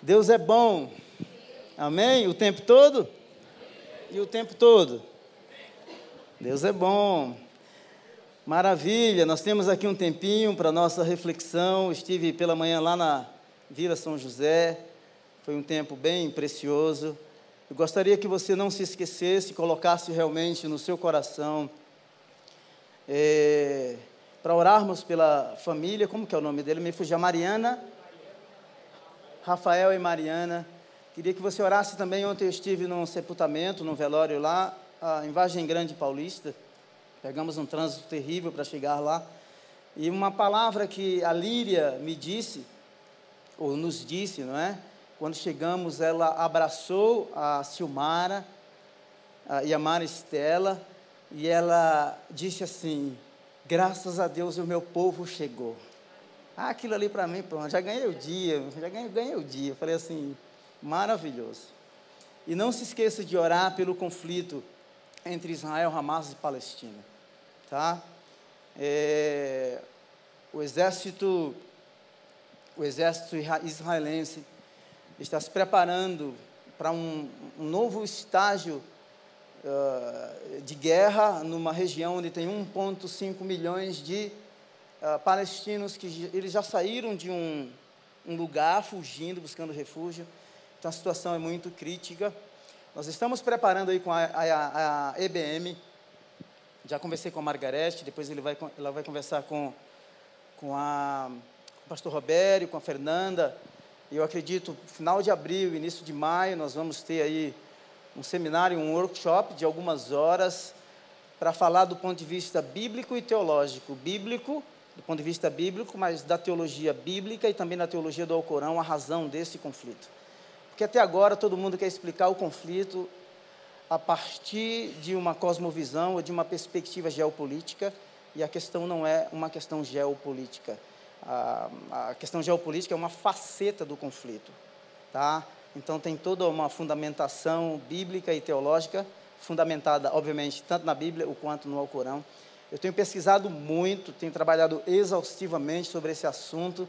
Deus é bom. Amém? O tempo todo? E o tempo todo? Deus é bom. Maravilha, nós temos aqui um tempinho para nossa reflexão. Estive pela manhã lá na Vila São José. Foi um tempo bem precioso. Eu gostaria que você não se esquecesse, colocasse realmente no seu coração é, para orarmos pela família. Como que é o nome dele? Me fugiu. Mariana Rafael e Mariana. Queria que você orasse também. Ontem eu estive num sepultamento, num velório lá, em Vargem Grande Paulista. Pegamos um trânsito terrível para chegar lá. E uma palavra que a Líria me disse, ou nos disse, não é? Quando chegamos, ela abraçou a Silmara a, e a Mara Estela, e ela disse assim: Graças a Deus o meu povo chegou. Ah, aquilo ali para mim, pronto, já ganhei o dia, já ganhei, ganhei o dia. falei assim, maravilhoso. E não se esqueça de orar pelo conflito entre Israel, Hamas e Palestina, tá? É, o exército, o exército israelense está se preparando para um, um novo estágio uh, de guerra numa região onde tem 1,5 milhões de uh, palestinos que eles já saíram de um, um lugar fugindo, buscando refúgio. Então a situação é muito crítica. Nós estamos preparando aí com a, a, a EBM. Já conversei com a Margarete, depois ele vai, ela vai conversar com, com, a, com o pastor Robério, com a Fernanda. Eu acredito, final de abril, início de maio, nós vamos ter aí um seminário, um workshop de algumas horas para falar do ponto de vista bíblico e teológico. Bíblico do ponto de vista bíblico, mas da teologia bíblica e também da teologia do Alcorão, a razão desse conflito. Porque até agora todo mundo quer explicar o conflito a partir de uma cosmovisão ou de uma perspectiva geopolítica, e a questão não é uma questão geopolítica. A, a questão geopolítica é uma faceta do conflito, tá? Então tem toda uma fundamentação bíblica e teológica, fundamentada, obviamente, tanto na Bíblia quanto no Alcorão. Eu tenho pesquisado muito, tenho trabalhado exaustivamente sobre esse assunto,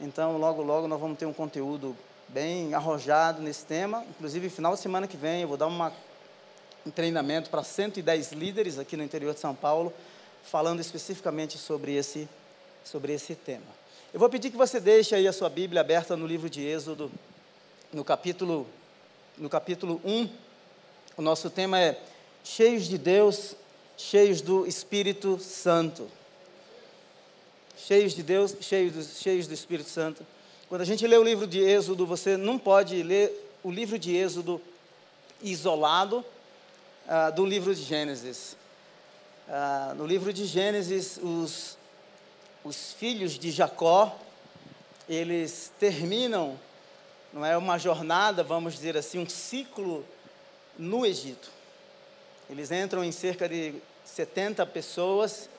então logo, logo nós vamos ter um conteúdo bem arrojado nesse tema. Inclusive, final de semana que vem, eu vou dar uma, um treinamento para 110 líderes aqui no interior de São Paulo, falando especificamente sobre esse, sobre esse tema. Eu vou pedir que você deixe aí a sua Bíblia aberta no livro de Êxodo, no capítulo, no capítulo 1. O nosso tema é Cheios de Deus cheios do Espírito Santo. Cheios de Deus, cheios do, cheios do Espírito Santo. Quando a gente lê o livro de Êxodo, você não pode ler o livro de Êxodo isolado ah, do livro de Gênesis. Ah, no livro de Gênesis, os, os filhos de Jacó, eles terminam, não é uma jornada, vamos dizer assim, um ciclo no Egito. Eles entram em cerca de 70 pessoas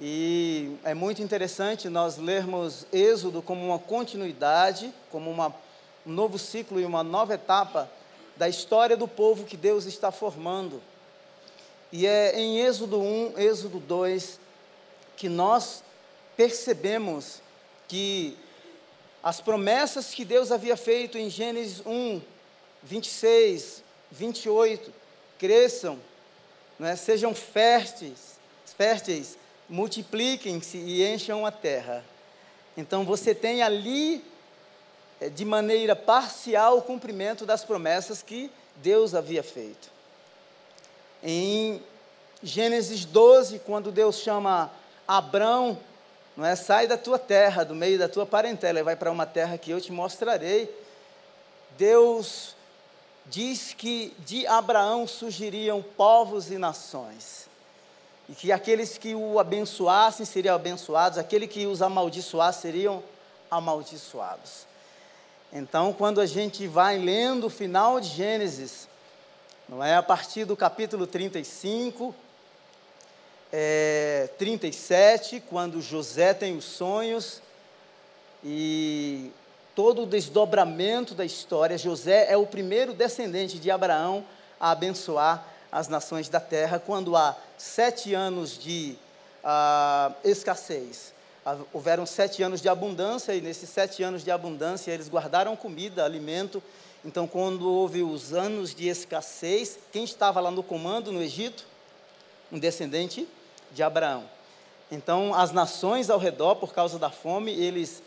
e é muito interessante nós lermos Êxodo como uma continuidade, como uma, um novo ciclo e uma nova etapa da história do povo que Deus está formando. E é em Êxodo 1, Êxodo 2, que nós percebemos que as promessas que Deus havia feito em Gênesis 1, 26, 28, cresçam, é? sejam férteis, férteis multipliquem-se e encham a terra. Então você tem ali, eh, de maneira parcial, o cumprimento das promessas que Deus havia feito. Em Gênesis 12, quando Deus chama Abrão, não é? Sai da tua terra, do meio da tua parentela, e vai para uma terra que eu te mostrarei. Deus diz que de Abraão surgiriam povos e nações. E que aqueles que o abençoassem seriam abençoados, aquele que os amaldiçoasse seriam amaldiçoados. Então, quando a gente vai lendo o final de Gênesis, não é a partir do capítulo 35, é, 37, quando José tem os sonhos e todo o desdobramento da história, José é o primeiro descendente de Abraão a abençoar as nações da terra, quando há sete anos de uh, escassez, houveram sete anos de abundância, e nesses sete anos de abundância eles guardaram comida, alimento. Então, quando houve os anos de escassez, quem estava lá no comando no Egito? Um descendente de Abraão. Então, as nações ao redor, por causa da fome, eles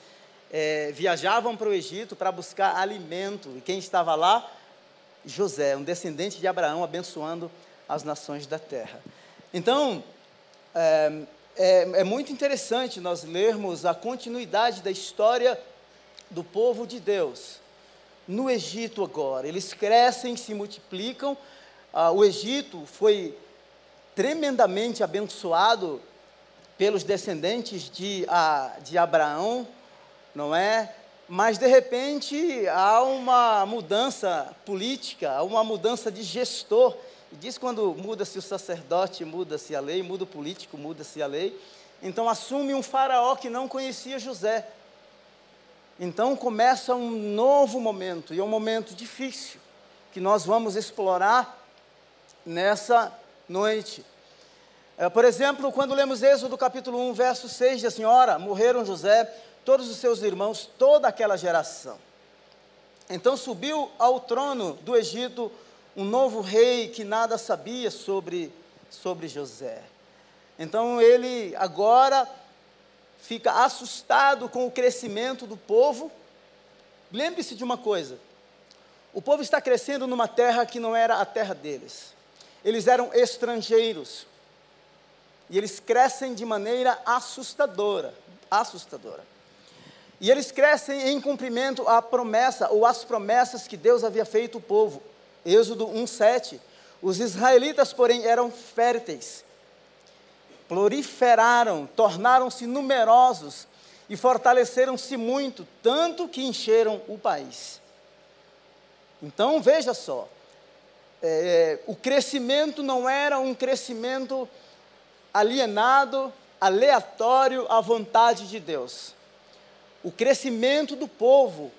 é, viajavam para o Egito para buscar alimento. E quem estava lá? José, um descendente de Abraão, abençoando as nações da terra. Então, é, é, é muito interessante nós lermos a continuidade da história do povo de Deus no Egito agora. Eles crescem, se multiplicam. Ah, o Egito foi tremendamente abençoado pelos descendentes de, ah, de Abraão, não é? Mas de repente há uma mudança política, há uma mudança de gestor e diz quando muda-se o sacerdote, muda-se a lei, muda o político, muda-se a lei. Então assume um faraó que não conhecia José. Então começa um novo momento, e é um momento difícil, que nós vamos explorar nessa noite. É, por exemplo, quando lemos Êxodo capítulo 1, verso 6, diz assim, ora, morreram José, todos os seus irmãos, toda aquela geração. Então subiu ao trono do Egito um novo rei que nada sabia sobre, sobre José. Então ele agora fica assustado com o crescimento do povo. Lembre-se de uma coisa: o povo está crescendo numa terra que não era a terra deles. Eles eram estrangeiros. E eles crescem de maneira assustadora, assustadora. E eles crescem em cumprimento à promessa ou às promessas que Deus havia feito ao povo. Êxodo 1:7. Os israelitas, porém, eram férteis, proliferaram, tornaram-se numerosos e fortaleceram-se muito, tanto que encheram o país. Então veja só, é, o crescimento não era um crescimento alienado, aleatório à vontade de Deus. O crescimento do povo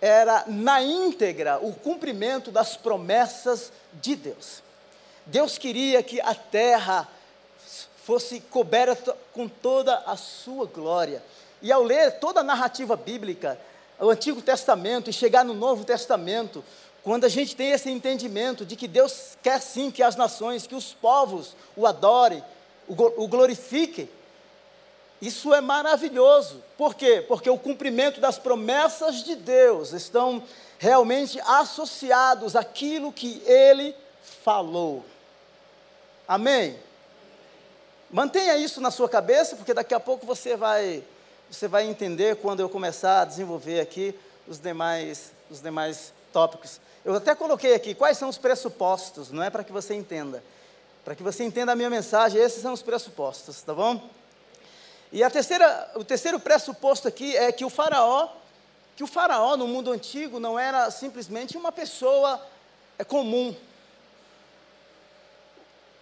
era na íntegra o cumprimento das promessas de Deus. Deus queria que a terra fosse coberta com toda a sua glória. E ao ler toda a narrativa bíblica, o Antigo Testamento e chegar no Novo Testamento, quando a gente tem esse entendimento de que Deus quer sim que as nações, que os povos o adorem, o glorifiquem, isso é maravilhoso. Por quê? Porque o cumprimento das promessas de Deus estão realmente associados àquilo que ele falou. Amém? Mantenha isso na sua cabeça, porque daqui a pouco você vai você vai entender quando eu começar a desenvolver aqui os demais os demais tópicos. Eu até coloquei aqui quais são os pressupostos, não é para que você entenda. Para que você entenda a minha mensagem, esses são os pressupostos, tá bom? E a terceira, o terceiro pressuposto aqui é que o faraó, que o faraó no mundo antigo não era simplesmente uma pessoa é, comum.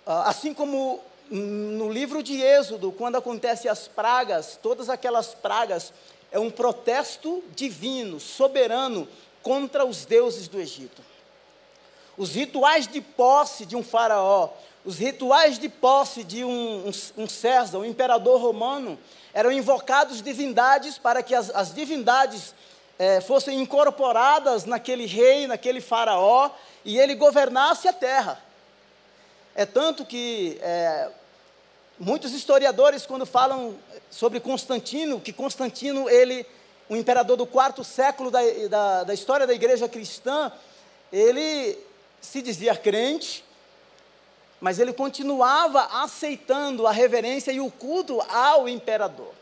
Ah, assim como no livro de Êxodo, quando acontecem as pragas, todas aquelas pragas é um protesto divino, soberano contra os deuses do Egito. Os rituais de posse de um faraó os rituais de posse de um, um, um César, um imperador romano, eram invocados divindades para que as, as divindades é, fossem incorporadas naquele rei, naquele faraó, e ele governasse a terra. É tanto que é, muitos historiadores, quando falam sobre Constantino, que Constantino, ele, o imperador do quarto século da, da, da história da igreja cristã, ele se dizia crente, mas ele continuava aceitando a reverência e o culto ao imperador.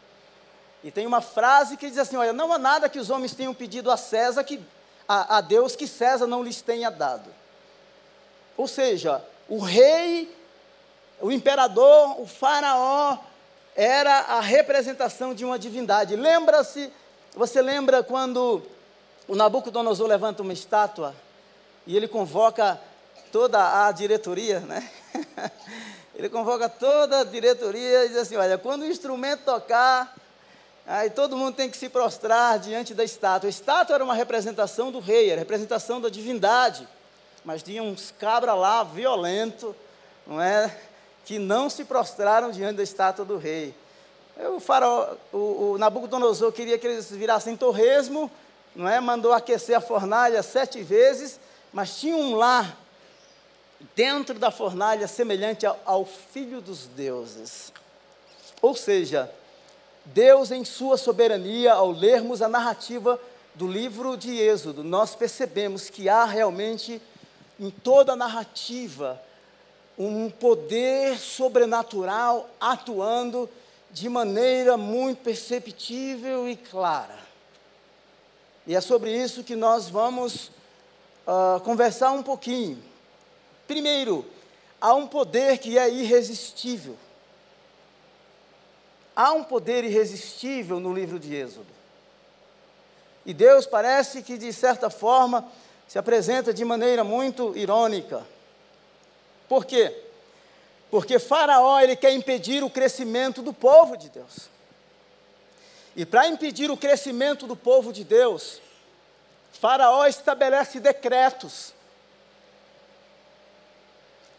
E tem uma frase que diz assim: Olha, não há nada que os homens tenham pedido a César, que, a, a Deus, que César não lhes tenha dado. Ou seja, o rei, o imperador, o faraó, era a representação de uma divindade. Lembra-se, você lembra quando o Nabucodonosor levanta uma estátua e ele convoca toda a diretoria, né? Ele convoca toda a diretoria e diz assim: olha, quando o instrumento tocar, aí todo mundo tem que se prostrar diante da estátua. A estátua era uma representação do rei, era representação da divindade. Mas tinha uns cabra lá, violento, não é? Que não se prostraram diante da estátua do rei. O, faraó, o, o Nabucodonosor queria que eles virassem torresmo, não é? mandou aquecer a fornalha sete vezes, mas tinha um lá dentro da fornalha semelhante ao, ao Filho dos Deuses. Ou seja, Deus, em sua soberania, ao lermos a narrativa do livro de Êxodo, nós percebemos que há realmente em toda a narrativa um poder sobrenatural atuando de maneira muito perceptível e clara. E é sobre isso que nós vamos uh, conversar um pouquinho. Primeiro, há um poder que é irresistível. Há um poder irresistível no livro de Êxodo. E Deus parece que, de certa forma, se apresenta de maneira muito irônica. Por quê? Porque Faraó ele quer impedir o crescimento do povo de Deus. E para impedir o crescimento do povo de Deus, Faraó estabelece decretos.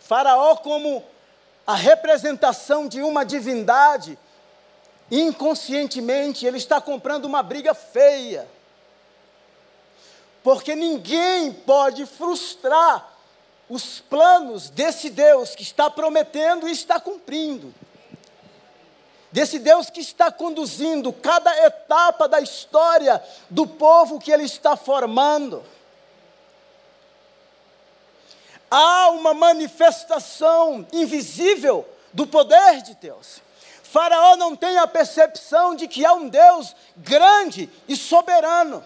Faraó, como a representação de uma divindade, inconscientemente ele está comprando uma briga feia. Porque ninguém pode frustrar os planos desse Deus que está prometendo e está cumprindo. Desse Deus que está conduzindo cada etapa da história do povo que ele está formando. Há uma manifestação invisível do poder de Deus. Faraó não tem a percepção de que há um Deus grande e soberano.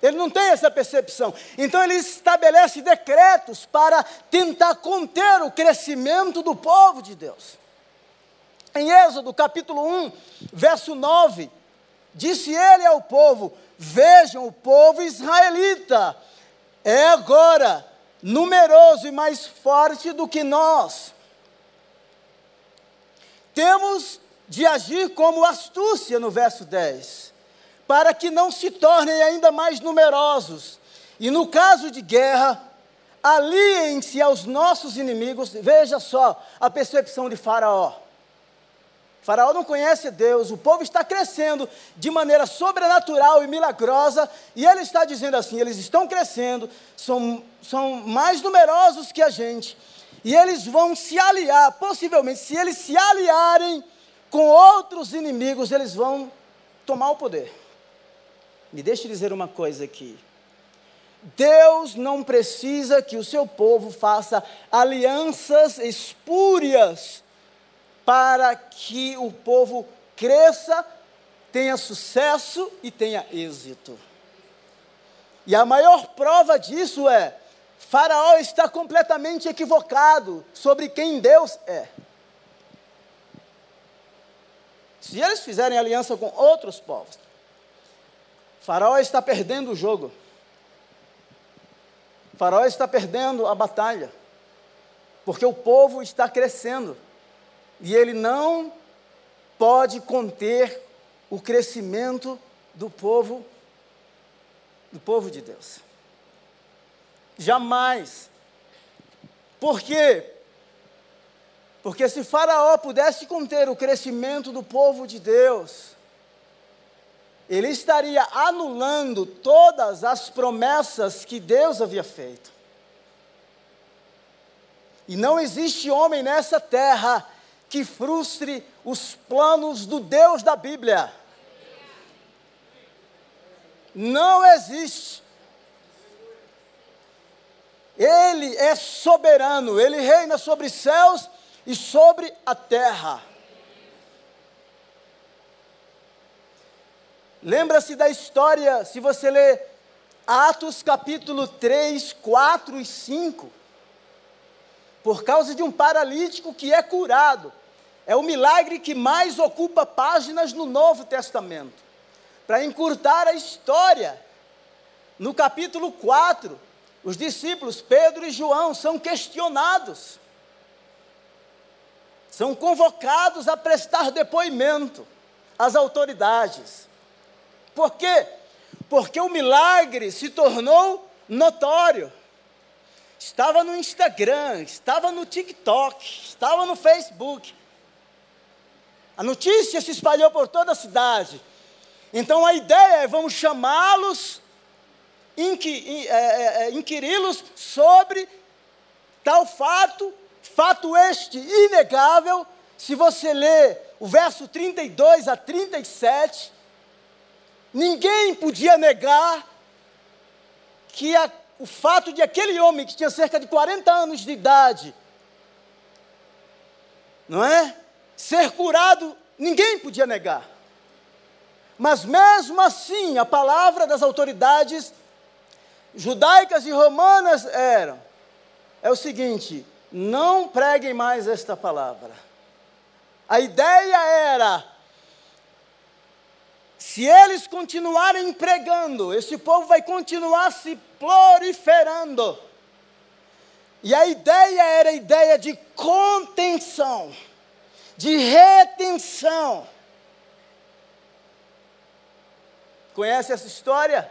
Ele não tem essa percepção. Então ele estabelece decretos para tentar conter o crescimento do povo de Deus. Em Êxodo capítulo 1, verso 9, disse ele ao povo: Vejam, o povo israelita é agora numeroso e mais forte do que nós. Temos de agir como astúcia no verso 10 para que não se tornem ainda mais numerosos. E no caso de guerra, aliem-se aos nossos inimigos. Veja só a percepção de Faraó. Faraó não conhece Deus, o povo está crescendo de maneira sobrenatural e milagrosa, e ele está dizendo assim: eles estão crescendo, são, são mais numerosos que a gente, e eles vão se aliar, possivelmente, se eles se aliarem com outros inimigos, eles vão tomar o poder. Me deixe dizer uma coisa aqui. Deus não precisa que o seu povo faça alianças espúrias para que o povo cresça, tenha sucesso e tenha êxito. E a maior prova disso é: Faraó está completamente equivocado sobre quem Deus é. Se eles fizerem aliança com outros povos, Faraó está perdendo o jogo. Faraó está perdendo a batalha. Porque o povo está crescendo. E ele não pode conter o crescimento do povo do povo de Deus. Jamais. Por quê? Porque se Faraó pudesse conter o crescimento do povo de Deus, ele estaria anulando todas as promessas que Deus havia feito. E não existe homem nessa terra que frustre os planos do Deus da Bíblia. Não existe. Ele é soberano, ele reina sobre céus e sobre a terra. Lembra-se da história, se você ler Atos capítulo 3, 4 e 5. Por causa de um paralítico que é curado. É o milagre que mais ocupa páginas no Novo Testamento. Para encurtar a história, no capítulo 4, os discípulos Pedro e João são questionados. São convocados a prestar depoimento às autoridades. Por quê? Porque o milagre se tornou notório. Estava no Instagram, estava no TikTok, estava no Facebook. A notícia se espalhou por toda a cidade. Então a ideia é: vamos chamá-los, é, é, é, inquiri-los sobre tal fato, fato este inegável. Se você ler o verso 32 a 37, ninguém podia negar que a, o fato de aquele homem que tinha cerca de 40 anos de idade, não é? Ser curado, ninguém podia negar. Mas mesmo assim, a palavra das autoridades judaicas e romanas eram: é o seguinte, não preguem mais esta palavra. A ideia era: se eles continuarem pregando, esse povo vai continuar se proliferando. E a ideia era a ideia de contenção, de retenção. Conhece essa história?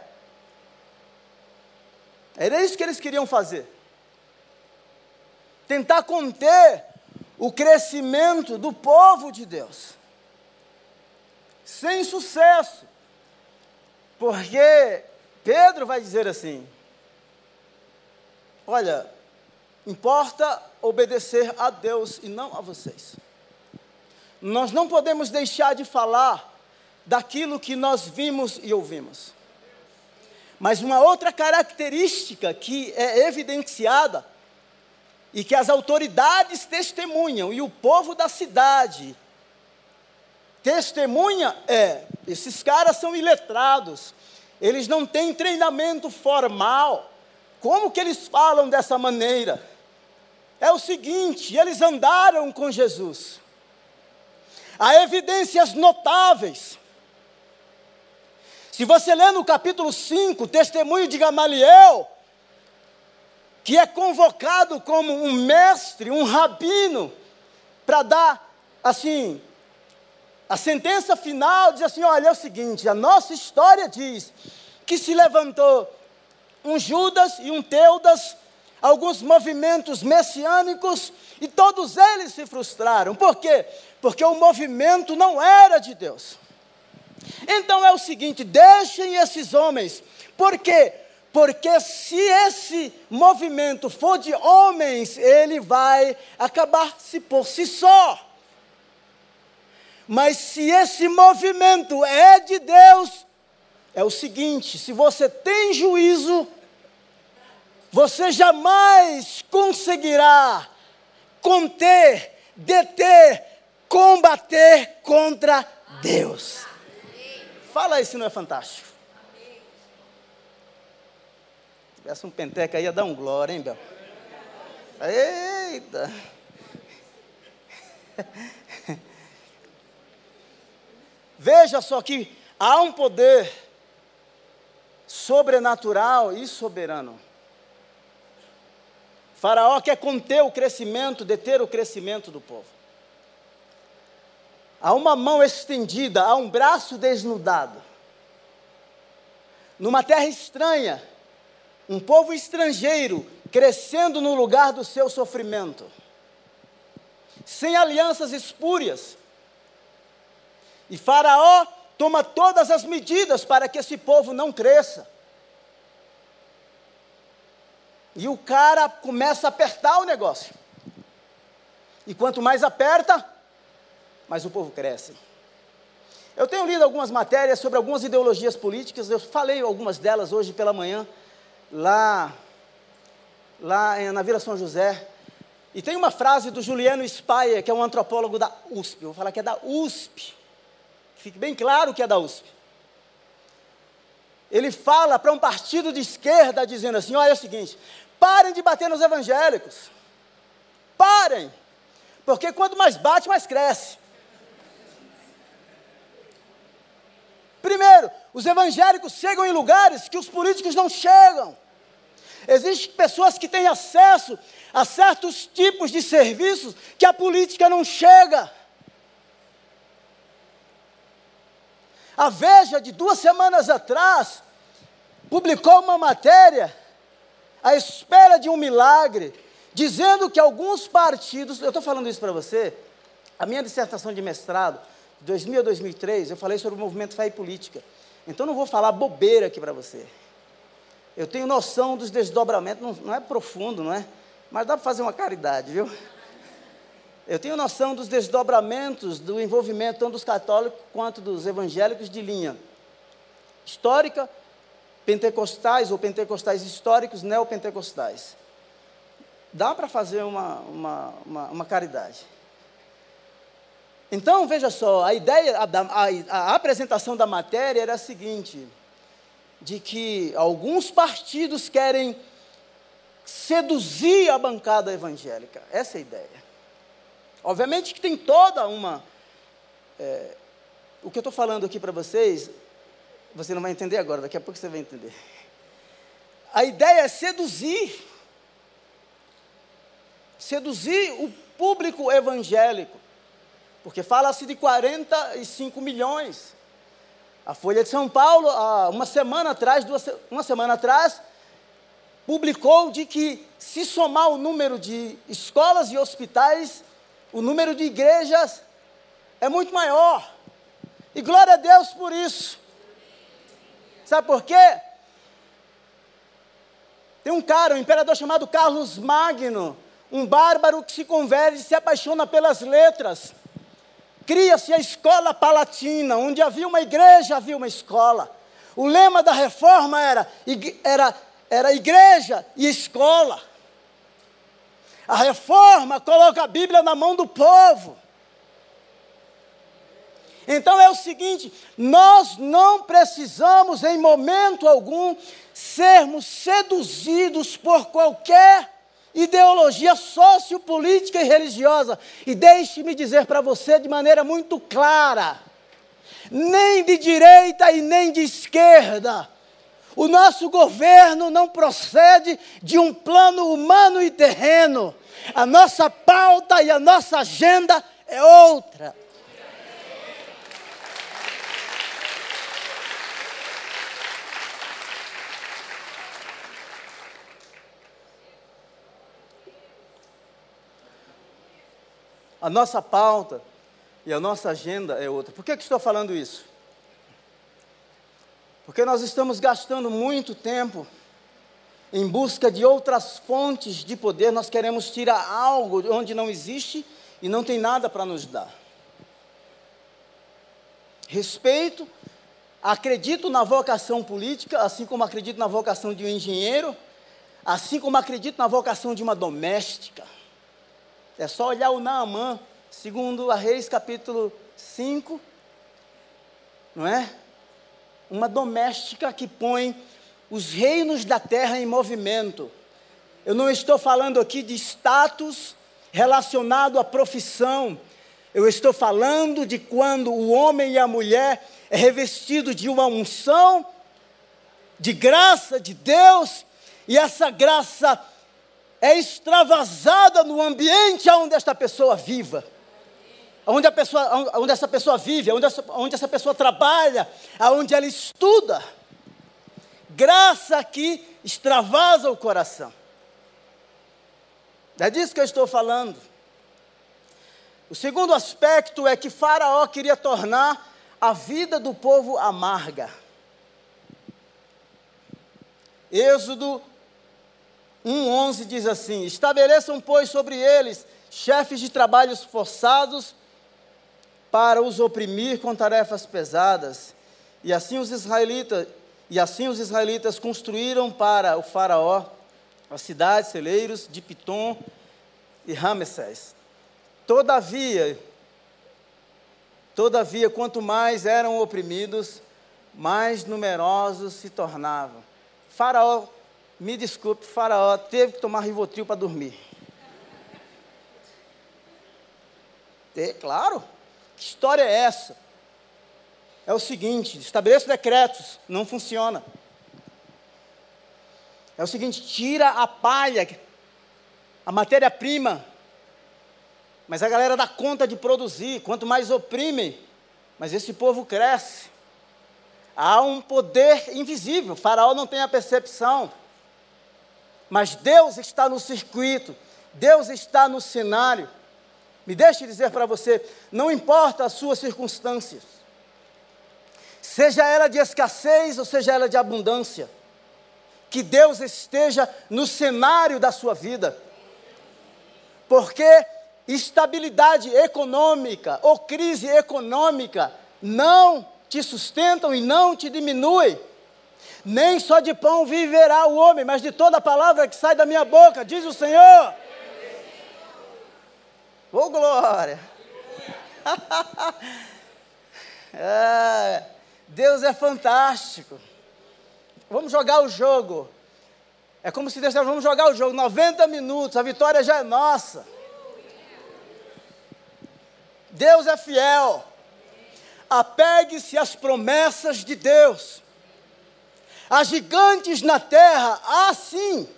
Era isso que eles queriam fazer. Tentar conter o crescimento do povo de Deus. Sem sucesso. Porque Pedro vai dizer assim: Olha, importa obedecer a Deus e não a vocês. Nós não podemos deixar de falar daquilo que nós vimos e ouvimos. Mas uma outra característica que é evidenciada e que as autoridades testemunham e o povo da cidade testemunha é: esses caras são iletrados, eles não têm treinamento formal. Como que eles falam dessa maneira? É o seguinte: eles andaram com Jesus. Há evidências notáveis se você ler no capítulo 5, testemunho de Gamaliel, que é convocado como um mestre, um rabino, para dar, assim, a sentença final diz assim: olha, é o seguinte, a nossa história diz que se levantou um Judas e um Teudas, alguns movimentos messiânicos, e todos eles se frustraram. Por quê? Porque o movimento não era de Deus. Então é o seguinte: deixem esses homens. Por quê? Porque se esse movimento for de homens, ele vai acabar-se por si só. Mas se esse movimento é de Deus, é o seguinte: se você tem juízo, você jamais conseguirá conter, deter, combater contra Deus. Fala se não é fantástico. Se tivesse um penteca aí, ia dar um glória, hein, Bel? Eita! Veja só que há um poder sobrenatural e soberano. Faraó quer conter o crescimento, deter o crescimento do povo. Há uma mão estendida, há um braço desnudado. Numa terra estranha, um povo estrangeiro crescendo no lugar do seu sofrimento, sem alianças espúrias. E Faraó toma todas as medidas para que esse povo não cresça. E o cara começa a apertar o negócio. E quanto mais aperta, mas o povo cresce. Eu tenho lido algumas matérias sobre algumas ideologias políticas, eu falei algumas delas hoje pela manhã, lá, lá na Vila São José. E tem uma frase do Juliano Spaia, que é um antropólogo da USP, vou falar que é da USP, que fique bem claro que é da USP. Ele fala para um partido de esquerda dizendo assim: olha é o seguinte, parem de bater nos evangélicos. Parem. Porque quanto mais bate, mais cresce. Primeiro, os evangélicos chegam em lugares que os políticos não chegam. Existem pessoas que têm acesso a certos tipos de serviços que a política não chega. A Veja, de duas semanas atrás, publicou uma matéria à espera de um milagre, dizendo que alguns partidos, eu estou falando isso para você, A minha dissertação de mestrado, de 2000 a 2003, eu falei sobre o movimento fé e política. Então não vou falar bobeira aqui para você. Eu tenho noção dos desdobramentos, não, não é profundo, não é? Mas dá para fazer uma caridade, viu? Eu tenho noção dos desdobramentos do envolvimento tanto dos católicos quanto dos evangélicos de linha histórica, pentecostais ou pentecostais históricos, neopentecostais. Dá para fazer uma, uma, uma, uma, caridade. Então, veja só, a ideia, a, a, a apresentação da matéria era a seguinte: de que alguns partidos querem seduzir a bancada evangélica. Essa é a ideia. Obviamente que tem toda uma. É, o que eu estou falando aqui para vocês, você não vai entender agora, daqui a pouco você vai entender. A ideia é seduzir. Seduzir o público evangélico. Porque fala-se de 45 milhões. A Folha de São Paulo, uma semana atrás, duas, uma semana atrás, publicou de que se somar o número de escolas e hospitais, o número de igrejas é muito maior. E glória a Deus por isso. Sabe por quê? Tem um cara, um imperador chamado Carlos Magno, um bárbaro que se converte e se apaixona pelas letras. Cria-se a escola palatina, onde havia uma igreja, havia uma escola. O lema da reforma era, era, era igreja e escola. A reforma coloca a Bíblia na mão do povo. Então é o seguinte: nós não precisamos, em momento algum, sermos seduzidos por qualquer ideologia sociopolítica e religiosa. E deixe-me dizer para você de maneira muito clara: nem de direita e nem de esquerda. O nosso governo não procede de um plano humano e terreno. A nossa pauta e a nossa agenda é outra. A nossa pauta e a nossa agenda é outra. Por que, que estou falando isso? Porque nós estamos gastando muito tempo em busca de outras fontes de poder, nós queremos tirar algo onde não existe e não tem nada para nos dar. Respeito, acredito na vocação política, assim como acredito na vocação de um engenheiro, assim como acredito na vocação de uma doméstica. É só olhar o Naamã, segundo a Reis capítulo 5, não é? Uma doméstica que põe os reinos da terra em movimento. Eu não estou falando aqui de status relacionado à profissão. Eu estou falando de quando o homem e a mulher é revestido de uma unção de graça de Deus, e essa graça é extravasada no ambiente onde esta pessoa viva. Onde, a pessoa, onde essa pessoa vive, onde essa, onde essa pessoa trabalha, aonde ela estuda. Graça que extravasa o coração. É disso que eu estou falando. O segundo aspecto é que Faraó queria tornar a vida do povo amarga. Êxodo 1,11 diz assim: Estabeleçam, pois, sobre eles chefes de trabalhos forçados para os oprimir com tarefas pesadas. E assim os israelitas, e assim os israelitas construíram para o faraó as cidades, celeiros de Pitom e Ramessés. Todavia, todavia, quanto mais eram oprimidos, mais numerosos se tornavam. Faraó me desculpe, Faraó teve que tomar Rivotril para dormir. É claro. Que história é essa? É o seguinte: estabeleça decretos, não funciona. É o seguinte: tira a palha, a matéria-prima, mas a galera dá conta de produzir. Quanto mais oprime, mas esse povo cresce. Há um poder invisível. O faraó não tem a percepção. Mas Deus está no circuito, Deus está no cenário. Me deixe dizer para você: não importa as suas circunstâncias, seja ela de escassez ou seja ela de abundância, que Deus esteja no cenário da sua vida, porque estabilidade econômica ou crise econômica não te sustentam e não te diminuem. Nem só de pão viverá o homem, mas de toda palavra que sai da minha boca, diz o Senhor. Ô oh, glória! é, Deus é fantástico. Vamos jogar o jogo. É como se Deus dissesse, vamos jogar o jogo, 90 minutos, a vitória já é nossa. Deus é fiel. Apegue-se às promessas de Deus. Há gigantes na terra, assim.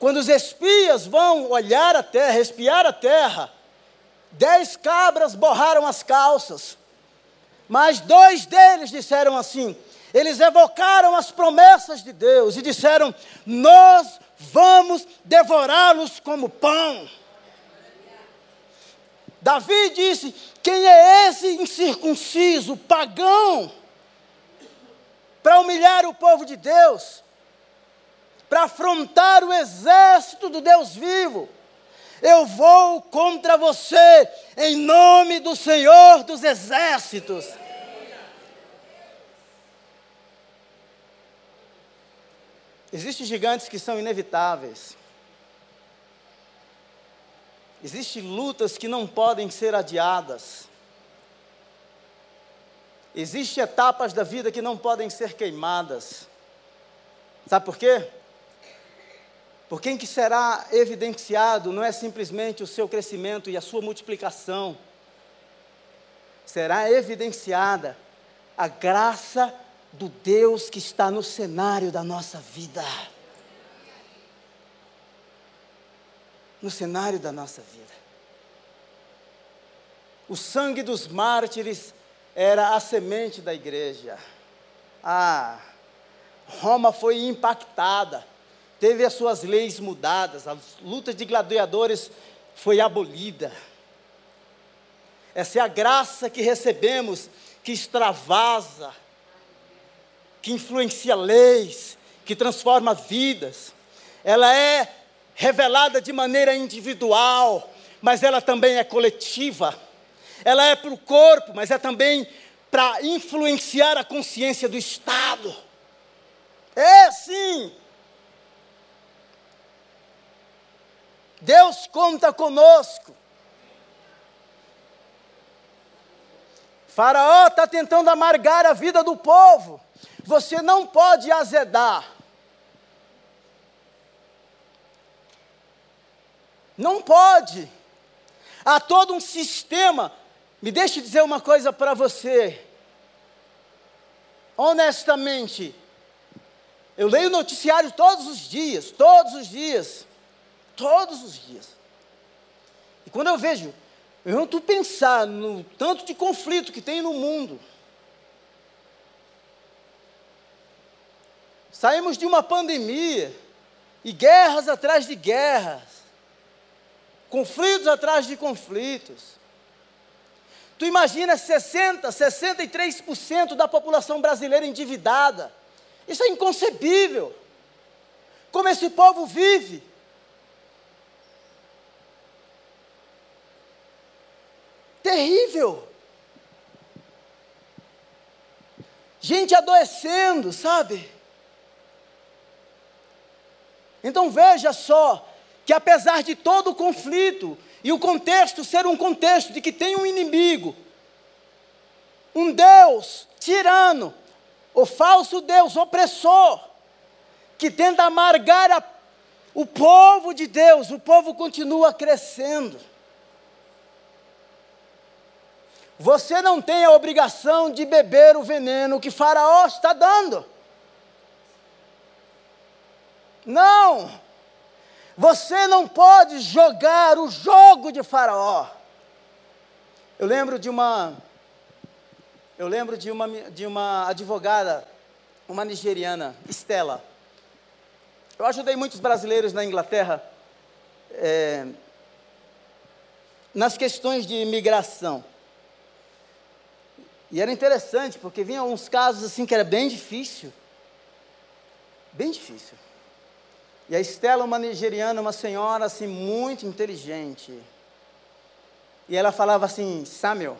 Quando os espias vão olhar a terra, espiar a terra, dez cabras borraram as calças, mas dois deles disseram assim: eles evocaram as promessas de Deus e disseram: Nós vamos devorá-los como pão. Davi disse: Quem é esse incircunciso, pagão, para humilhar o povo de Deus, para afrontar o exército do Deus vivo? Eu vou contra você, em nome do Senhor dos exércitos. Existem gigantes que são inevitáveis. Existem lutas que não podem ser adiadas. Existem etapas da vida que não podem ser queimadas. Sabe por quê? Porque em que será evidenciado não é simplesmente o seu crescimento e a sua multiplicação, será evidenciada a graça do Deus que está no cenário da nossa vida. no cenário da nossa vida. O sangue dos mártires era a semente da igreja. Ah, Roma foi impactada, teve as suas leis mudadas, a luta de gladiadores foi abolida. Essa é a graça que recebemos, que extravasa, que influencia leis, que transforma vidas. Ela é revelada de maneira individual, mas ela também é coletiva. Ela é para o corpo, mas é também para influenciar a consciência do Estado. É sim. Deus conta conosco. Faraó está tentando amargar a vida do povo. Você não pode azedar. Não pode. Há todo um sistema. Me deixe dizer uma coisa para você. Honestamente, eu leio noticiário todos os dias, todos os dias, todos os dias. E quando eu vejo, eu não estou pensar no tanto de conflito que tem no mundo. Saímos de uma pandemia e guerras atrás de guerras conflitos atrás de conflitos. Tu imagina 60, 63% da população brasileira endividada. Isso é inconcebível. Como esse povo vive? Terrível. Gente adoecendo, sabe? Então veja só, que apesar de todo o conflito, e o contexto ser um contexto de que tem um inimigo, um Deus tirano, o falso Deus opressor, que tenta amargar a, o povo de Deus, o povo continua crescendo. Você não tem a obrigação de beber o veneno que Faraó está dando. Não! Você não pode jogar o jogo de Faraó. Eu lembro de uma eu lembro de uma, de uma advogada, uma nigeriana, Estela. Eu ajudei muitos brasileiros na Inglaterra. É, nas questões de imigração. E era interessante, porque vinha uns casos assim que era bem difícil. Bem difícil. E a Estela, uma nigeriana, uma senhora assim muito inteligente. E ela falava assim, Samuel,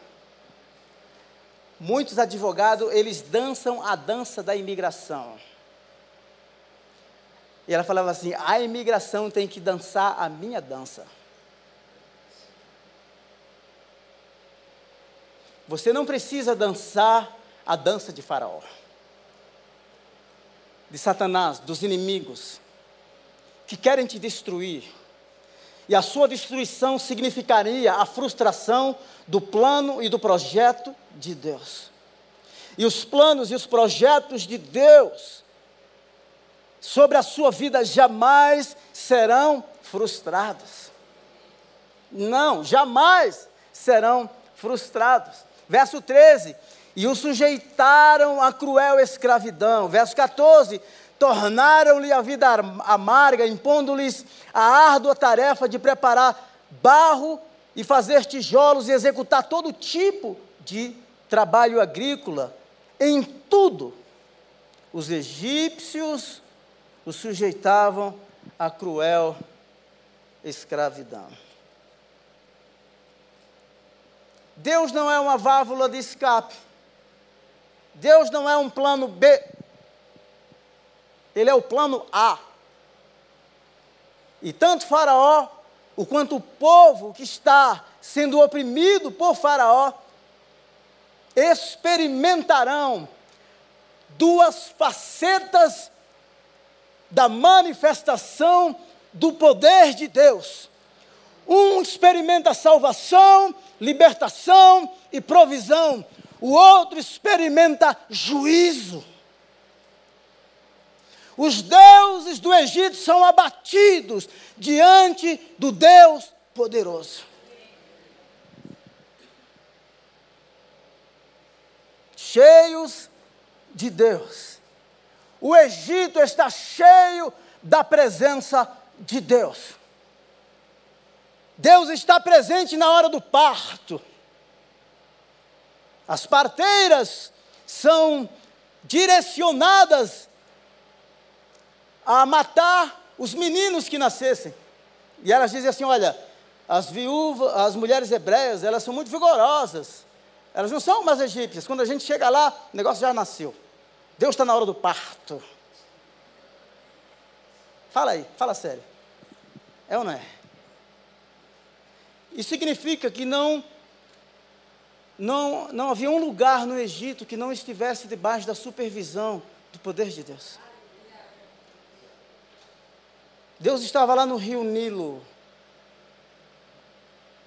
muitos advogados, eles dançam a dança da imigração. E ela falava assim: a imigração tem que dançar a minha dança. Você não precisa dançar a dança de Faraó, de Satanás, dos inimigos, que querem te destruir. E a sua destruição significaria a frustração do plano e do projeto de Deus. E os planos e os projetos de Deus sobre a sua vida jamais serão frustrados. Não, jamais serão frustrados. Verso 13: E o sujeitaram à cruel escravidão. Verso 14: Tornaram-lhe a vida amarga, impondo-lhes a árdua tarefa de preparar barro e fazer tijolos e executar todo tipo de trabalho agrícola. Em tudo, os egípcios o sujeitavam à cruel escravidão. Deus não é uma válvula de escape. Deus não é um plano B. Ele é o plano A. E tanto Faraó, o quanto o povo que está sendo oprimido por Faraó, experimentarão duas facetas da manifestação do poder de Deus. Um experimenta salvação, libertação e provisão, o outro experimenta juízo. Os deuses do Egito são abatidos diante do Deus poderoso. Cheios de Deus o Egito está cheio da presença de Deus. Deus está presente na hora do parto. As parteiras são direcionadas a matar os meninos que nascessem. E elas dizem assim: olha, as viúvas, as mulheres hebreias, elas são muito vigorosas. Elas não são umas egípcias. Quando a gente chega lá, o negócio já nasceu. Deus está na hora do parto. Fala aí, fala sério. É ou não é? Isso significa que não, não, não havia um lugar no Egito que não estivesse debaixo da supervisão do poder de Deus. Deus estava lá no rio Nilo.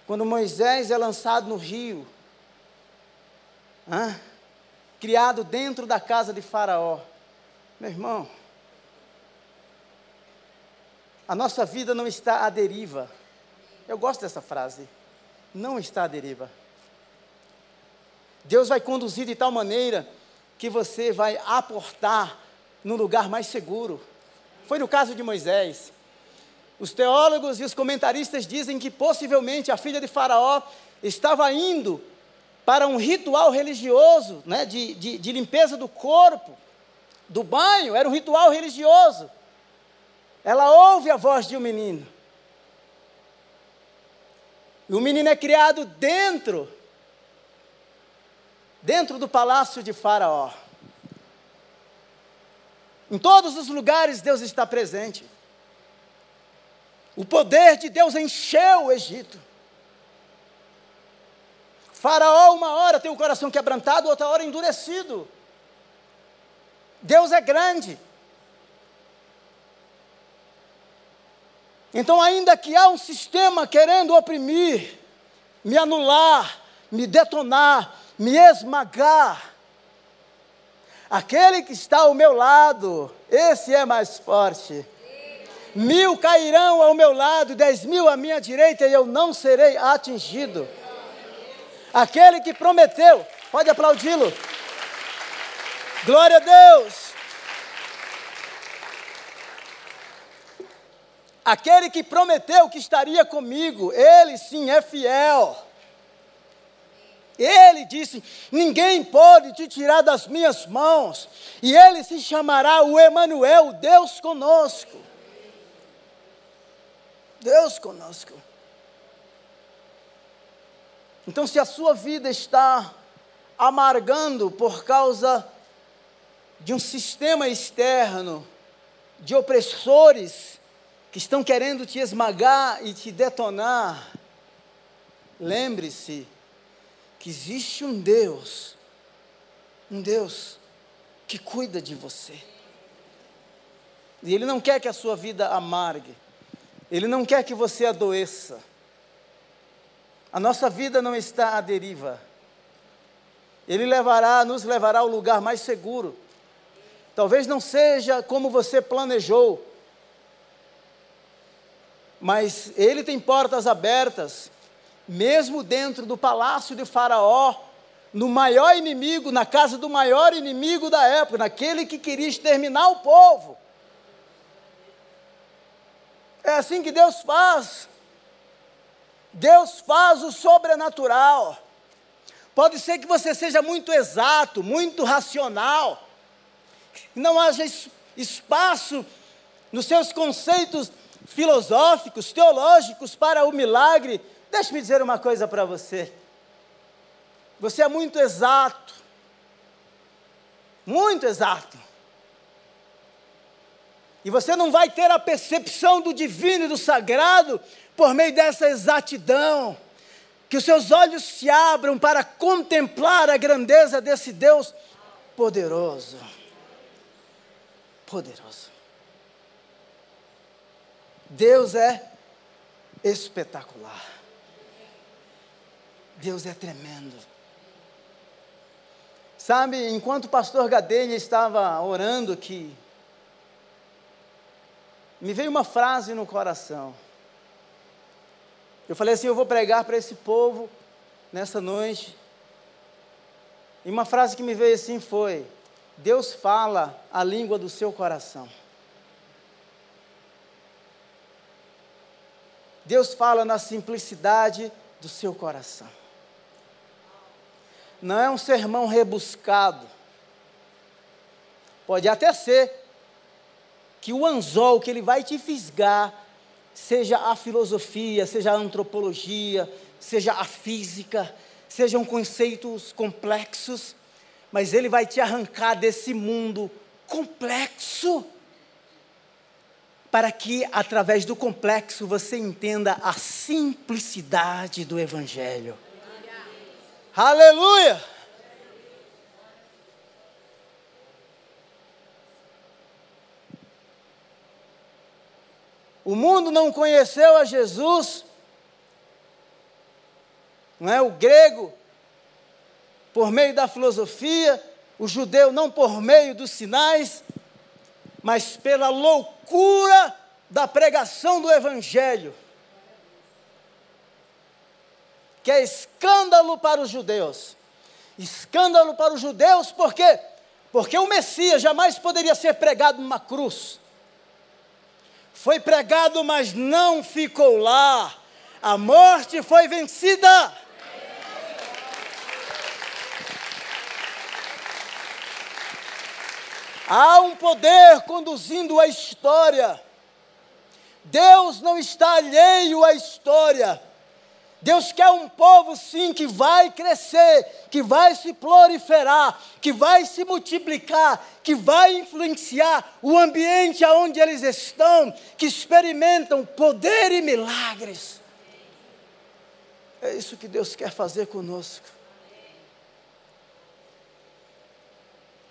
Quando Moisés é lançado no rio. Criado dentro da casa de Faraó. Meu irmão, a nossa vida não está à deriva. Eu gosto dessa frase. Não está à deriva. Deus vai conduzir de tal maneira que você vai aportar no lugar mais seguro. Foi no caso de Moisés. Os teólogos e os comentaristas dizem que possivelmente a filha de Faraó estava indo para um ritual religioso, né, de, de, de limpeza do corpo, do banho, era um ritual religioso. Ela ouve a voz de um menino. E o menino é criado dentro, dentro do palácio de Faraó. Em todos os lugares Deus está presente. O poder de Deus encheu o Egito. Faraó, uma hora tem o coração quebrantado, outra hora endurecido. Deus é grande. Então, ainda que há um sistema querendo oprimir, me anular, me detonar, me esmagar, aquele que está ao meu lado, esse é mais forte. Mil cairão ao meu lado, dez mil à minha direita, e eu não serei atingido. Aquele que prometeu, pode aplaudi-lo. Glória a Deus. Aquele que prometeu que estaria comigo, ele sim é fiel. Ele disse: Ninguém pode te tirar das minhas mãos. E ele se chamará o Emanuel, Deus conosco. Deus conosco. Então, se a sua vida está amargando por causa de um sistema externo, de opressores que estão querendo te esmagar e te detonar, lembre-se que existe um Deus, um Deus que cuida de você. E Ele não quer que a sua vida amargue, Ele não quer que você adoeça. A nossa vida não está à deriva. Ele levará, nos levará ao lugar mais seguro. Talvez não seja como você planejou, mas Ele tem portas abertas mesmo dentro do palácio de Faraó, no maior inimigo, na casa do maior inimigo da época, naquele que queria exterminar o povo. É assim que Deus faz. Deus faz o sobrenatural. Pode ser que você seja muito exato, muito racional, não haja espaço nos seus conceitos filosóficos, teológicos para o milagre, Deixe-me dizer uma coisa para você. Você é muito exato. Muito exato. E você não vai ter a percepção do divino e do sagrado por meio dessa exatidão. Que os seus olhos se abram para contemplar a grandeza desse Deus poderoso. Poderoso. Deus é espetacular. Deus é tremendo. Sabe, enquanto o pastor Gadelha estava orando aqui, me veio uma frase no coração. Eu falei assim: eu vou pregar para esse povo nessa noite. E uma frase que me veio assim foi: Deus fala a língua do seu coração. Deus fala na simplicidade do seu coração não é um sermão rebuscado. Pode até ser que o anzol que ele vai te fisgar seja a filosofia, seja a antropologia, seja a física, sejam conceitos complexos, mas ele vai te arrancar desse mundo complexo para que através do complexo você entenda a simplicidade do evangelho. Aleluia! O mundo não conheceu a Jesus, não é? O grego, por meio da filosofia, o judeu não por meio dos sinais, mas pela loucura da pregação do Evangelho que é escândalo para os judeus. Escândalo para os judeus, por quê? Porque o Messias jamais poderia ser pregado numa cruz. Foi pregado, mas não ficou lá. A morte foi vencida. Há um poder conduzindo a história. Deus não está alheio à história. Deus quer um povo, sim, que vai crescer, que vai se proliferar, que vai se multiplicar, que vai influenciar o ambiente aonde eles estão, que experimentam poder e milagres. É isso que Deus quer fazer conosco.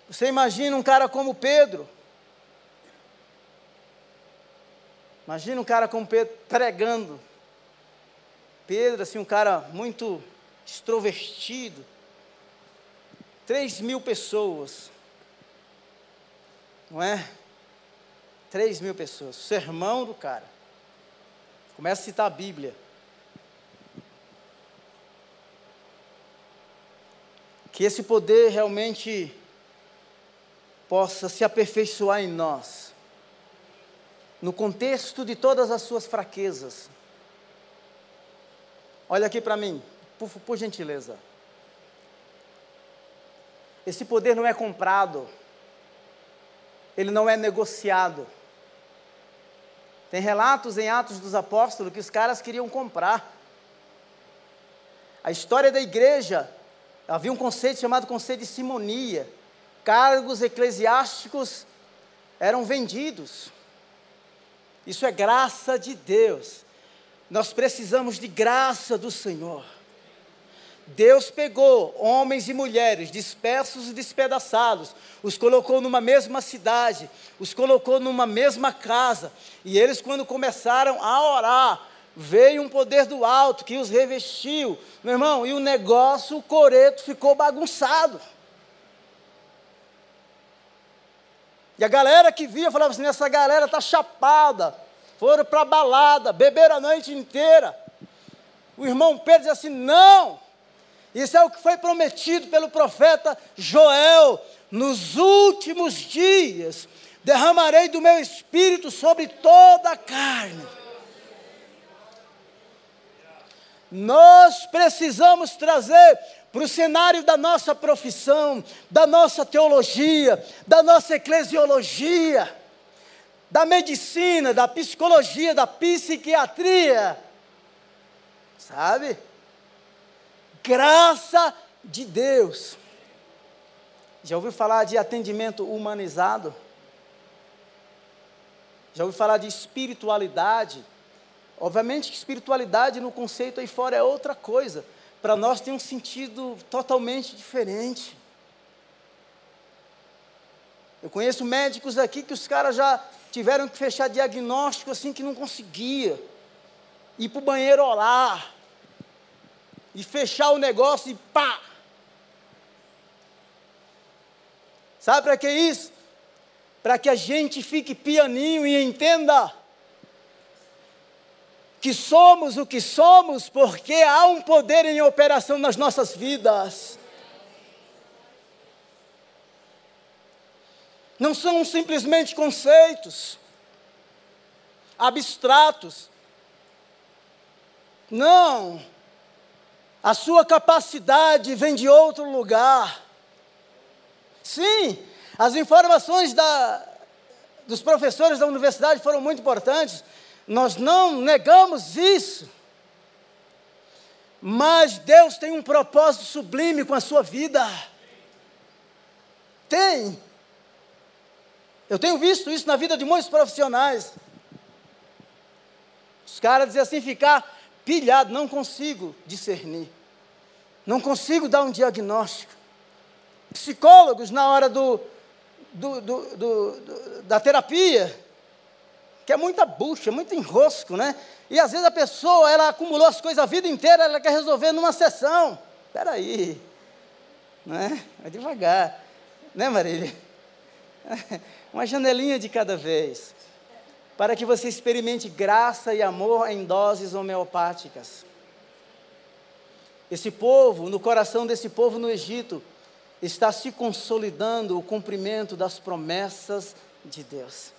Você imagina um cara como Pedro. Imagina um cara como Pedro pregando Pedro, assim, um cara muito extrovertido. Três mil pessoas. Não é? Três mil pessoas. Sermão do cara. Começa a citar a Bíblia. Que esse poder realmente possa se aperfeiçoar em nós. no contexto de todas as suas fraquezas. Olha aqui para mim, por, por gentileza. Esse poder não é comprado, ele não é negociado. Tem relatos em Atos dos Apóstolos que os caras queriam comprar. A história da igreja, havia um conceito chamado conceito de simonia. Cargos eclesiásticos eram vendidos. Isso é graça de Deus. Nós precisamos de graça do Senhor. Deus pegou homens e mulheres dispersos e despedaçados, os colocou numa mesma cidade, os colocou numa mesma casa, e eles, quando começaram a orar, veio um poder do alto que os revestiu, meu irmão, e o negócio, o coreto ficou bagunçado. E a galera que via falava assim: essa galera está chapada, foram para a balada, beberam a noite inteira. O irmão Pedro diz assim: não, isso é o que foi prometido pelo profeta Joel. Nos últimos dias derramarei do meu espírito sobre toda a carne. Nós precisamos trazer para o cenário da nossa profissão, da nossa teologia, da nossa eclesiologia, da medicina, da psicologia, da psiquiatria. Sabe? Graça de Deus. Já ouviu falar de atendimento humanizado? Já ouviu falar de espiritualidade? Obviamente que espiritualidade no conceito aí fora é outra coisa para nós tem um sentido totalmente diferente. Eu conheço médicos aqui que os caras já tiveram que fechar diagnóstico assim que não conseguia. Ir para o banheiro orar. E fechar o negócio e pá! Sabe para que isso? Para que a gente fique pianinho e entenda que somos o que somos porque há um poder em operação nas nossas vidas. Não são simplesmente conceitos abstratos. Não. A sua capacidade vem de outro lugar. Sim, as informações da, dos professores da universidade foram muito importantes, nós não negamos isso. Mas Deus tem um propósito sublime com a sua vida. Tem. Eu tenho visto isso na vida de muitos profissionais. Os caras dizem assim, ficar pilhado, não consigo discernir. Não consigo dar um diagnóstico. Psicólogos, na hora do, do, do, da terapia, que é muita bucha, muito enrosco, né? E às vezes a pessoa, ela acumulou as coisas a vida inteira, ela quer resolver numa sessão. Espera aí, né? Vai devagar, né Marília? Uma janelinha de cada vez, para que você experimente graça e amor em doses homeopáticas. Esse povo, no coração desse povo no Egito, está se consolidando o cumprimento das promessas de Deus.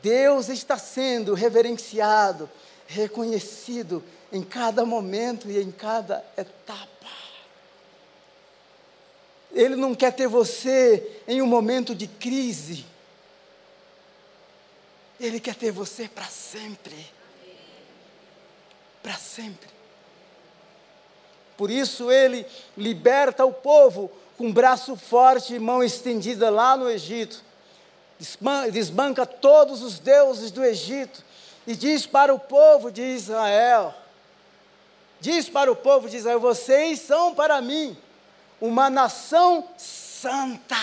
Deus está sendo reverenciado, reconhecido em cada momento e em cada etapa. Ele não quer ter você em um momento de crise. Ele quer ter você para sempre. Para sempre. Por isso ele liberta o povo com braço forte e mão estendida lá no Egito desbanca todos os deuses do Egito e diz para o povo de Israel: diz para o povo de Israel: vocês são para mim uma nação santa,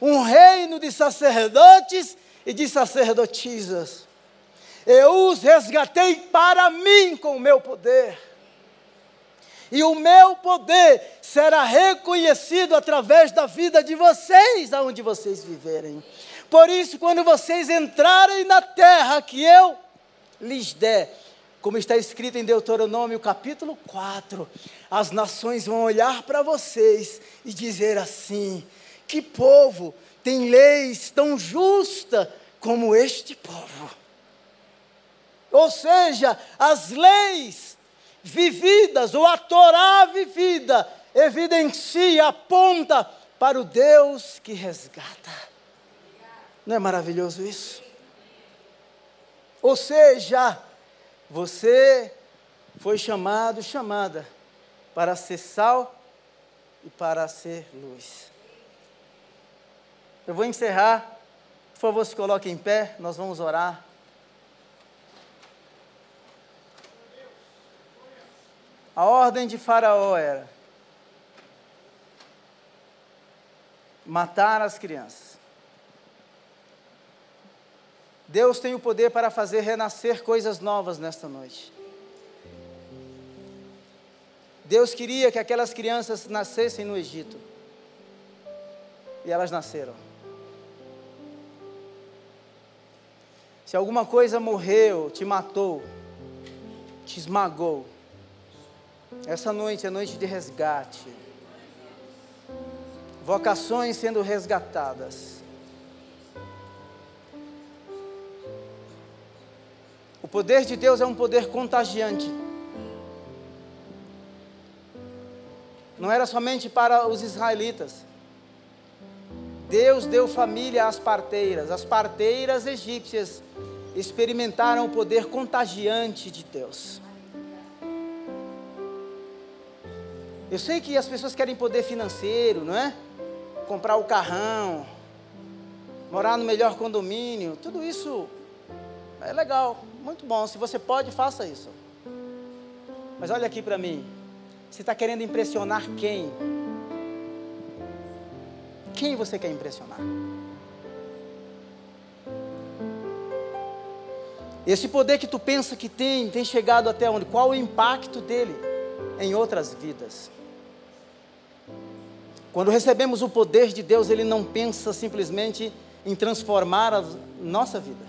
um reino de sacerdotes e de sacerdotisas. Eu os resgatei para mim com o meu poder e o meu poder será reconhecido através da vida de vocês, aonde vocês viverem. Por isso, quando vocês entrarem na terra que eu lhes der, como está escrito em Deuteronômio capítulo 4, as nações vão olhar para vocês e dizer assim: que povo tem leis tão justas como este povo. Ou seja, as leis vividas, ou a Torá vivida, evidencia, aponta para o Deus que resgata. Não é maravilhoso isso? Ou seja, você foi chamado, chamada para ser sal e para ser luz. Eu vou encerrar. Por favor, se coloque em pé, nós vamos orar. A ordem de Faraó era matar as crianças. Deus tem o poder para fazer renascer coisas novas nesta noite. Deus queria que aquelas crianças nascessem no Egito. E elas nasceram. Se alguma coisa morreu, te matou, te esmagou, essa noite é noite de resgate. Vocações sendo resgatadas. O poder de Deus é um poder contagiante. Não era somente para os israelitas. Deus deu família às parteiras. As parteiras egípcias experimentaram o poder contagiante de Deus. Eu sei que as pessoas querem poder financeiro, não é? Comprar o carrão, morar no melhor condomínio, tudo isso é legal, muito bom. Se você pode, faça isso. Mas olha aqui para mim. Você está querendo impressionar quem? Quem você quer impressionar? Esse poder que tu pensa que tem, tem chegado até onde? Qual o impacto dele em outras vidas? Quando recebemos o poder de Deus, Ele não pensa simplesmente em transformar a nossa vida,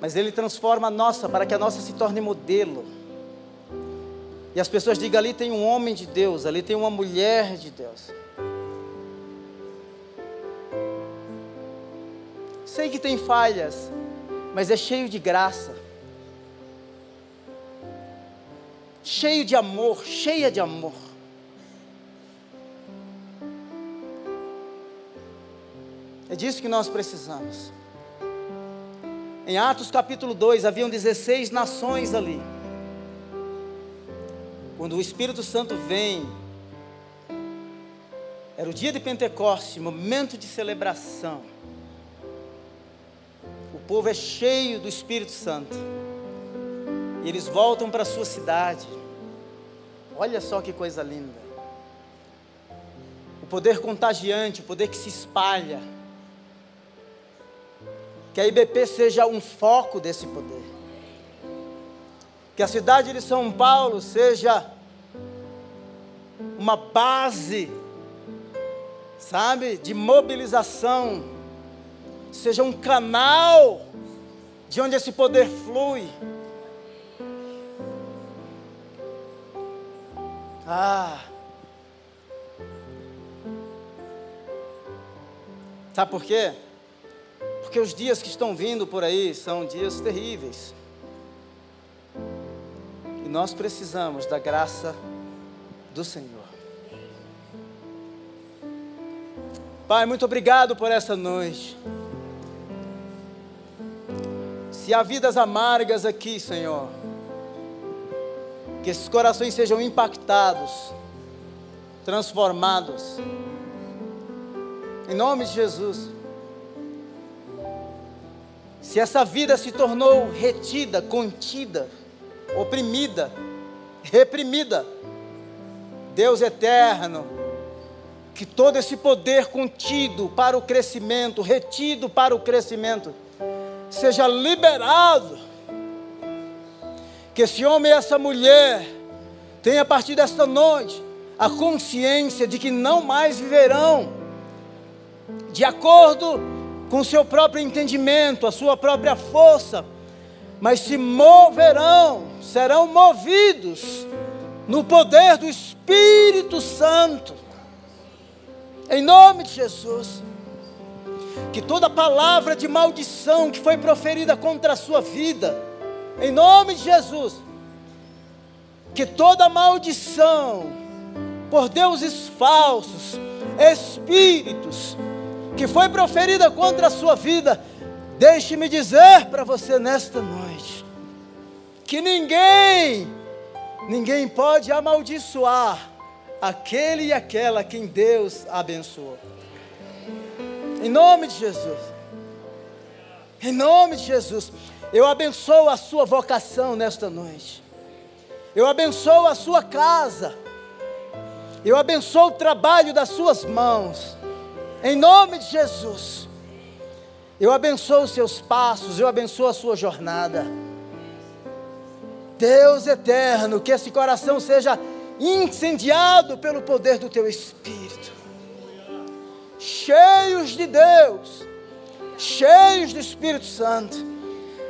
mas Ele transforma a nossa para que a nossa se torne modelo. E as pessoas digam: ali tem um homem de Deus, ali tem uma mulher de Deus. Sei que tem falhas, mas é cheio de graça, cheio de amor, cheia de amor. É disso que nós precisamos. Em Atos capítulo 2, haviam 16 nações ali. Quando o Espírito Santo vem, era o dia de Pentecoste, momento de celebração. O povo é cheio do Espírito Santo. E eles voltam para a sua cidade. Olha só que coisa linda. O poder contagiante, o poder que se espalha que a IBP seja um foco desse poder. Que a cidade de São Paulo seja uma base, sabe, de mobilização, seja um canal de onde esse poder flui. Ah. Sabe por quê? Porque os dias que estão vindo por aí são dias terríveis. Nós precisamos da graça do Senhor. Pai, muito obrigado por essa noite. Se há vidas amargas aqui, Senhor, que esses corações sejam impactados, transformados. Em nome de Jesus. Se essa vida se tornou retida, contida, oprimida, reprimida, Deus eterno, que todo esse poder contido para o crescimento, retido para o crescimento, seja liberado. Que esse homem e essa mulher tenham a partir desta noite a consciência de que não mais viverão de acordo com o seu próprio entendimento, a sua própria força, mas se moverão, serão movidos no poder do Espírito Santo. Em nome de Jesus. que toda palavra de maldição que foi proferida contra a sua vida, em nome de Jesus, que toda maldição por deuses falsos, espíritos, que foi proferida contra a sua vida, deixe-me dizer para você nesta noite, que ninguém, ninguém pode amaldiçoar aquele e aquela quem Deus abençoou. Em nome de Jesus. Em nome de Jesus. Eu abençoo a sua vocação nesta noite. Eu abençoo a sua casa. Eu abençoo o trabalho das suas mãos. Em nome de Jesus. Eu abençoo os seus passos, eu abençoo a sua jornada. Deus eterno, que esse coração seja incendiado pelo poder do teu Espírito. Cheios de Deus, cheios do Espírito Santo.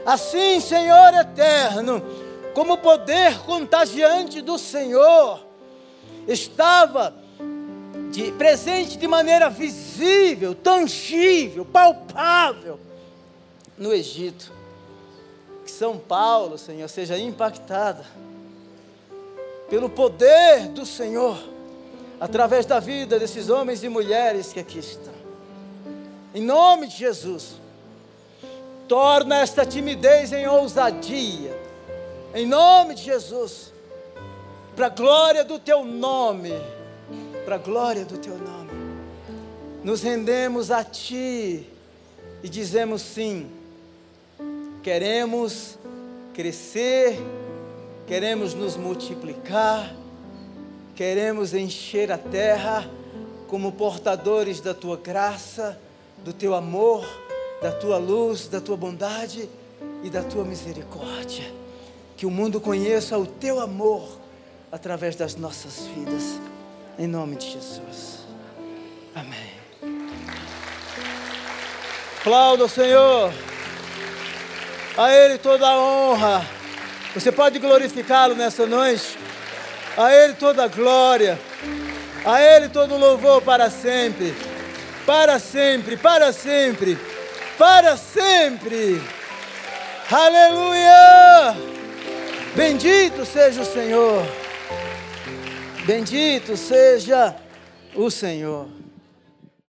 Assim, Senhor eterno, como o poder contagiante do Senhor estava de, presente de maneira visível, tangível, palpável no Egito. São Paulo, Senhor, seja impactada pelo poder do Senhor, através da vida desses homens e mulheres que aqui estão. Em nome de Jesus, torna esta timidez em ousadia. Em nome de Jesus, para a glória do teu nome, para a glória do teu nome, nos rendemos a ti e dizemos sim, queremos crescer queremos nos multiplicar, queremos encher a terra como portadores da tua graça, do teu amor, da tua luz, da tua bondade e da tua misericórdia. Que o mundo conheça o teu amor através das nossas vidas, em nome de Jesus. Amém. Aplauda o Senhor, a Ele toda a honra você pode glorificá-lo nessa noite. A Ele toda a glória. A Ele todo o louvor para sempre. Para sempre, para sempre. Para sempre. Aleluia! Bendito seja o Senhor. Bendito seja o Senhor.